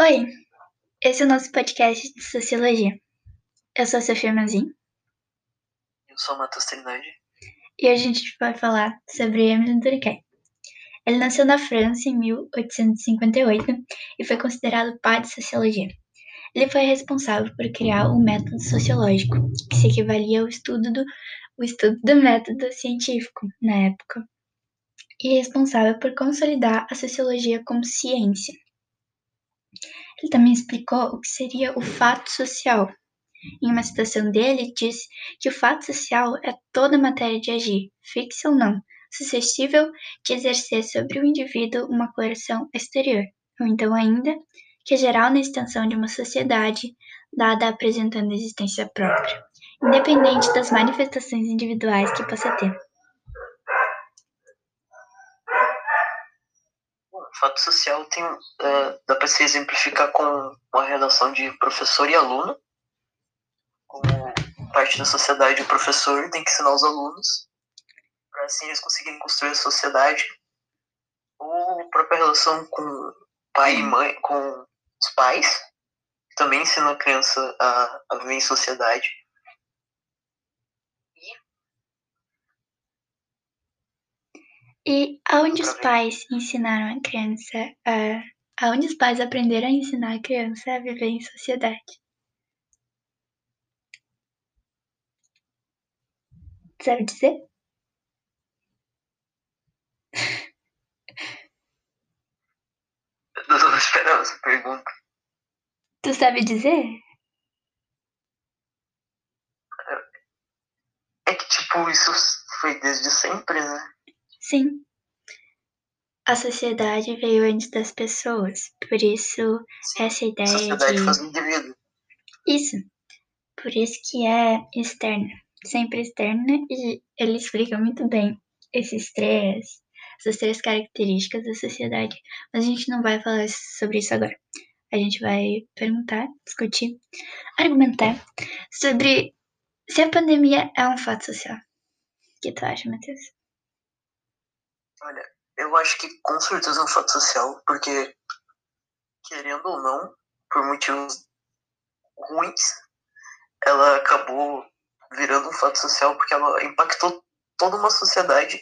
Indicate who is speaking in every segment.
Speaker 1: Oi, esse é o nosso podcast de Sociologia. Eu sou a Sofia Mazin.
Speaker 2: Eu sou o Matheus Trindade.
Speaker 1: E hoje a gente vai falar sobre Emile Durkheim. Ele nasceu na França em 1858 e foi considerado pai de Sociologia. Ele foi responsável por criar o método sociológico, que se equivalia ao estudo do, o estudo do método científico na época, e responsável por consolidar a sociologia como ciência. Ele também explicou o que seria o fato social. Em uma citação dele, disse que o fato social é toda matéria de agir, fixa ou não, suscetível de exercer sobre o indivíduo uma coerção exterior, ou então ainda, que é geral na extensão de uma sociedade, dada apresentando existência própria, independente das manifestações individuais que possa ter.
Speaker 2: Fato social tem, uh, dá para se exemplificar com uma relação de professor e aluno. Como parte da sociedade, o professor tem que ensinar os alunos, para assim eles conseguirem construir a sociedade. Ou a própria relação com pai e mãe, com os pais, também ensinam a criança a, a viver em sociedade.
Speaker 1: E aonde os pais ensinaram a criança a. Aonde os pais aprenderam a ensinar a criança a viver em sociedade? Sabe dizer?
Speaker 2: Eu tô esperando essa pergunta.
Speaker 1: Tu sabe dizer?
Speaker 2: É que, tipo, isso foi desde sempre, né?
Speaker 1: Sim. A sociedade veio antes das pessoas, por isso essa ideia
Speaker 2: sociedade
Speaker 1: de...
Speaker 2: faz o indivíduo.
Speaker 1: Isso. Por isso que é externa, sempre externa, e ele explica muito bem esses três, essas três características da sociedade. Mas a gente não vai falar sobre isso agora. A gente vai perguntar, discutir, argumentar sobre se a pandemia é um fato social. O que tu acha, Matheus?
Speaker 2: Olha, eu acho que com certeza é um fato social, porque, querendo ou não, por motivos ruins, ela acabou virando um fato social porque ela impactou toda uma sociedade,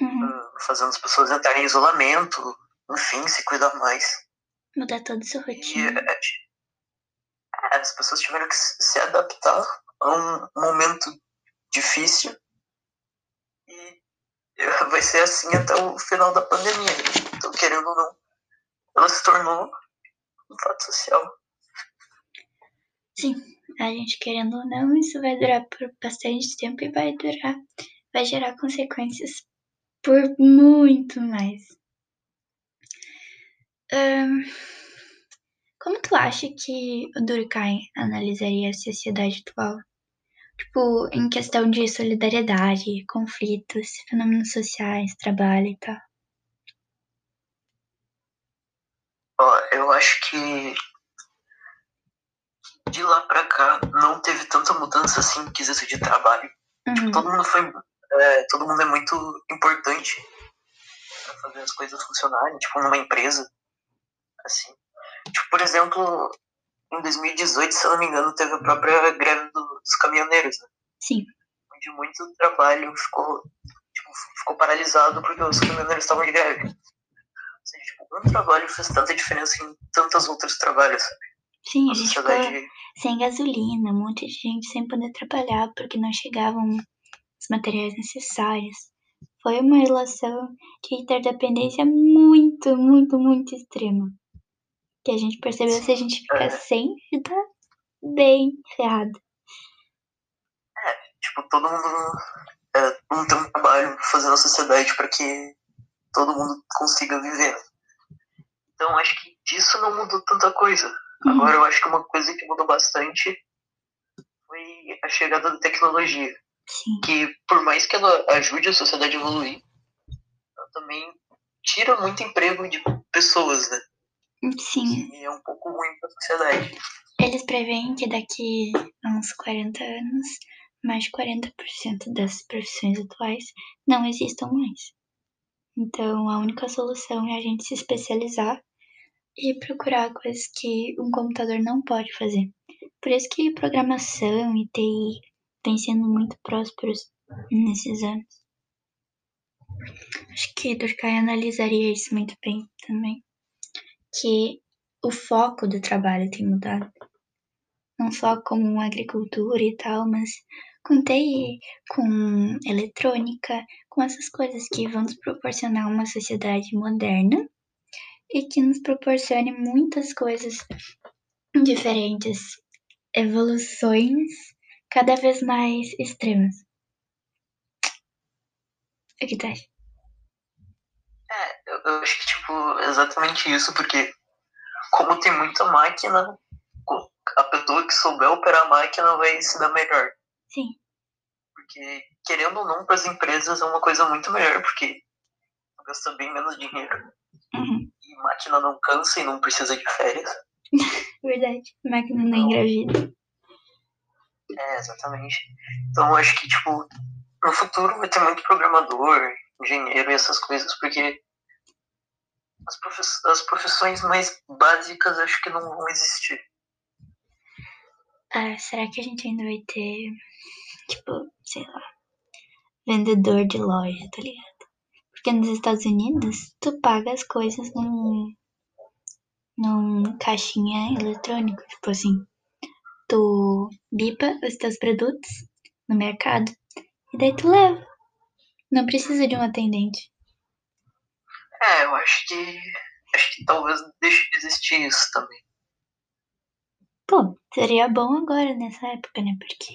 Speaker 1: Uhum.
Speaker 2: uh, fazendo as pessoas entrarem em isolamento, enfim, se cuidar mais.
Speaker 1: Mudar toda a sua
Speaker 2: E
Speaker 1: rotina.
Speaker 2: é, as pessoas tiveram que se adaptar a um momento difícil vai ser assim até o final da pandemia. Então, querendo ou não, ela se tornou um fato social.
Speaker 1: Sim, a gente querendo ou não, isso vai durar por bastante tempo e vai durar, vai gerar consequências por muito mais. Como tu acha que o Durkheim analisaria a sociedade atual? Tipo, em questão de solidariedade, conflitos, fenômenos sociais, trabalho e tal.
Speaker 2: Ó, eu acho que de lá pra cá não teve tanta mudança assim no quesito de trabalho.
Speaker 1: Uhum.
Speaker 2: Todo mundo foi. é, todo mundo é muito importante pra fazer as coisas funcionarem, tipo, numa empresa. Assim. Tipo, por exemplo, em 2018, se eu não me engano, teve a própria greve do- dos caminhoneiros, né?
Speaker 1: Sim,
Speaker 2: Onde muito trabalho ficou, tipo, ficou paralisado porque os caminhoneiros estavam de greve. Ou seja, tipo, um trabalho fez tanta diferença em tantos outros trabalhos, sabe?
Speaker 1: sim, a
Speaker 2: A
Speaker 1: gente
Speaker 2: sociedade.
Speaker 1: sem gasolina, um monte de gente sem poder trabalhar porque não chegavam os materiais necessários. Foi uma relação de interdependência muito, muito, muito extrema. Que a gente percebeu se a gente ficar
Speaker 2: É.
Speaker 1: sem, tá bem ferrado.
Speaker 2: Tipo, todo mundo é, não tem um trabalho fazendo a sociedade para que todo mundo consiga viver. Então, acho que disso não mudou tanta coisa.
Speaker 1: Uhum.
Speaker 2: Agora, eu acho que uma coisa que mudou bastante foi a chegada da tecnologia.
Speaker 1: Sim,
Speaker 2: Que, por mais que ela ajude a sociedade a evoluir, ela também tira muito emprego de pessoas, né?
Speaker 1: sim.
Speaker 2: E é um pouco ruim para a sociedade.
Speaker 1: Eles preveem que daqui a uns 40 anos, mais de 40% das profissões atuais não existam mais. Então, a única solução é a gente se especializar e procurar coisas que um computador não pode fazer. Por isso que programação e TI têm sendo muito prósperos nesses anos. Acho que Durkheim analisaria isso muito bem também. Que o foco do trabalho tem mudado. Não só com agricultura e tal, mas com TI, com eletrônica, com essas coisas que vão nos proporcionar uma sociedade moderna e que nos proporcione muitas coisas diferentes, evoluções cada vez mais extremas. O que tu acha?
Speaker 2: É, eu, eu acho que, tipo, exatamente isso, porque como tem muita máquina, a pessoa que souber operar a máquina vai se dar melhor.
Speaker 1: Sim.
Speaker 2: Porque, querendo ou não, para as empresas é uma coisa muito melhor, porque gasta bem menos dinheiro.
Speaker 1: Uhum.
Speaker 2: E máquina não cansa e não precisa de férias.
Speaker 1: Verdade. Máquina não engravida.
Speaker 2: É, exatamente. Então eu acho que, tipo, no futuro vai ter muito programador, engenheiro e essas coisas, porque as profissões mais básicas acho que não vão existir.
Speaker 1: Ah, será que a gente ainda vai ter, tipo, sei lá, vendedor de loja, tá ligado? Porque nos Estados Unidos, tu paga as coisas num, num caixinha eletrônico, tipo assim, tu bipa os teus produtos no mercado e daí tu leva. Não precisa de um atendente.
Speaker 2: É, eu acho que. Acho que talvez deixe de existir isso também.
Speaker 1: Pô, seria bom agora nessa época, né? Porque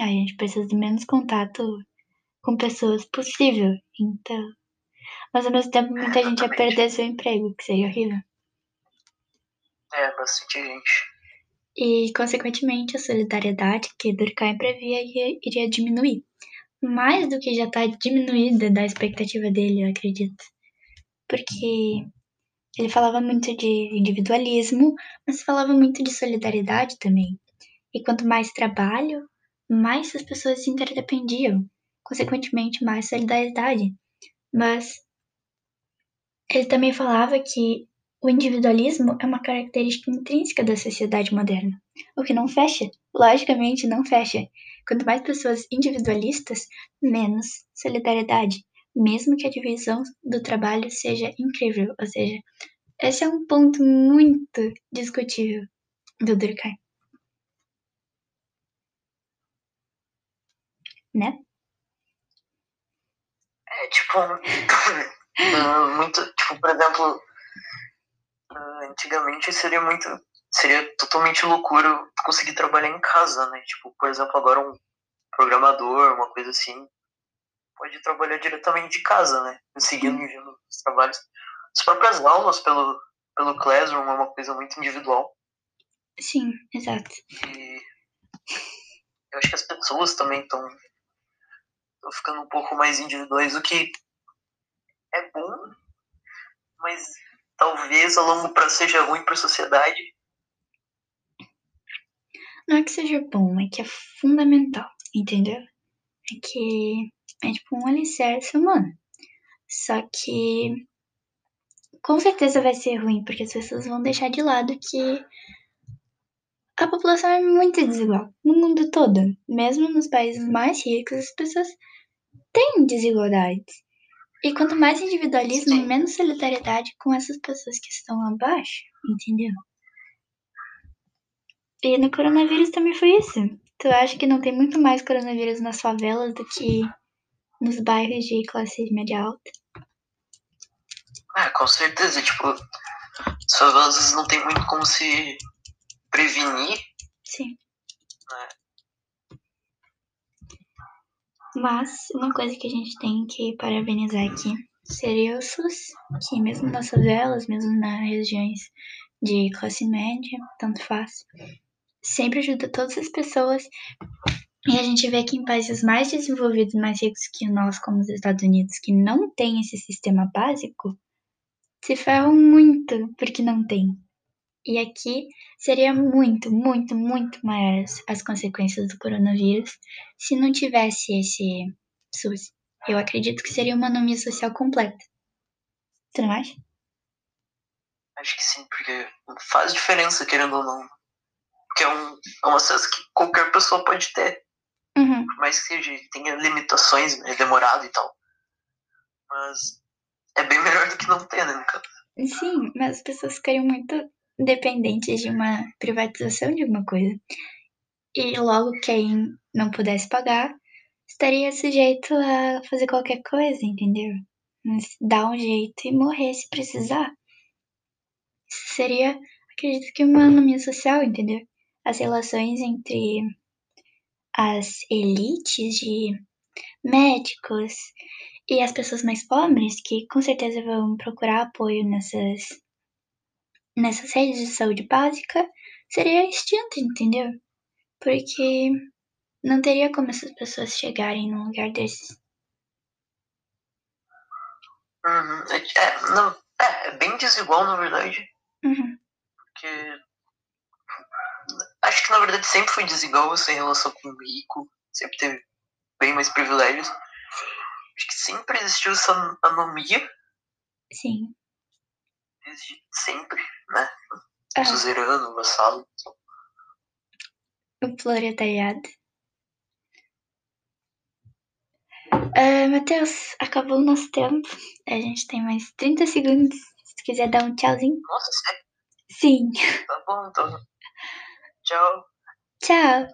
Speaker 1: a gente precisa de menos contato com pessoas possível. Então. Mas ao mesmo tempo muita gente ia perder seu emprego, que seria horrível.
Speaker 2: É, bastante gente.
Speaker 1: E, consequentemente, a solidariedade que Durkheim previa iria, iria diminuir. Mais do que já está diminuída da expectativa dele, eu acredito. Porque ele falava muito de individualismo, mas falava muito de solidariedade também. E quanto mais trabalho, mais as pessoas se interdependiam. Consequentemente, mais solidariedade. Mas ele também falava que o individualismo é uma característica intrínseca da sociedade moderna, o que não fecha, logicamente não fecha. Quanto mais pessoas individualistas, menos solidariedade, mesmo que a divisão do trabalho seja incrível. Ou seja, esse é um ponto muito discutível do Durkheim. Né?
Speaker 2: É, tipo, muito, tipo, por exemplo, antigamente seria muito, seria totalmente loucura conseguir trabalhar em casa, né? Tipo, por exemplo, agora um programador, uma coisa assim, pode trabalhar diretamente de casa, né? Seguindo os trabalhos. As próprias aulas pelo, pelo Classroom é uma coisa muito individual.
Speaker 1: Sim, exato.
Speaker 2: E eu acho que as pessoas também estão ficando um pouco mais individuais, o que é bom, mas talvez a longo prazo seja ruim para a sociedade.
Speaker 1: Não é que seja bom, é que é fundamental, entendeu? É que é tipo um alicerce humano. Só que com certeza vai ser ruim, porque as pessoas vão deixar de lado que a população é muito desigual no mundo todo. Mesmo nos países mais ricos, as pessoas têm desigualdades. E quanto mais individualismo, menos solidariedade com essas pessoas que estão abaixo, entendeu? E no coronavírus também foi isso. Tu acha que não tem muito mais coronavírus nas favelas do que nos bairros de classe média alta?
Speaker 2: É, com certeza. Tipo, as favelas não tem muito como se prevenir.
Speaker 1: Sim.
Speaker 2: Né?
Speaker 1: Mas uma coisa que a gente tem que parabenizar aqui seria o SUS, que mesmo nas favelas, mesmo nas regiões de classe média, tanto faz, sempre ajuda todas as pessoas. E a gente vê que em países mais desenvolvidos, mais ricos que nós, como os Estados Unidos, que não tem esse sistema básico, se ferram muito porque não tem. E aqui seria muito, muito, muito maiores as consequências do coronavírus se não tivesse esse SUS. Eu acredito que seria uma anomia social completa. Você não acha?
Speaker 2: Acho que sim, porque faz diferença, querendo ou não. Porque é um, é um acesso que qualquer pessoa pode ter.
Speaker 1: Uhum.
Speaker 2: Por mais que seja, tenha limitações, é demorado e tal. Mas é bem melhor do que não ter, né, no caso.
Speaker 1: Sim, mas as pessoas ficariam muito dependentes de uma privatização de alguma coisa. E logo quem não pudesse pagar estaria sujeito a fazer qualquer coisa, entendeu? Dar um jeito e morrer se precisar. Isso seria, acredito que, uma anomia social, entendeu? As relações entre as elites de médicos e as pessoas mais pobres, que com certeza vão procurar apoio nessas, nessas redes de saúde básica, seria extinto, entendeu? Porque não teria como essas pessoas chegarem num lugar desses.
Speaker 2: Uhum. É, é, não, é, é bem desigual, na verdade.
Speaker 1: Uhum.
Speaker 2: Porque. Acho que na verdade sempre foi desigual essa relação com o rico. Sempre teve bem mais privilégios. Acho que sempre existiu essa anomia.
Speaker 1: Sim.
Speaker 2: Desde sempre, né? O suzerano, o vassalo.
Speaker 1: o proletariado. Ah, Matheus, acabou o nosso tempo. A gente tem mais 30 segundos. Se quiser dar um tchauzinho.
Speaker 2: Nossa, sério?
Speaker 1: Sim.
Speaker 2: Tá bom, então. so
Speaker 1: chao.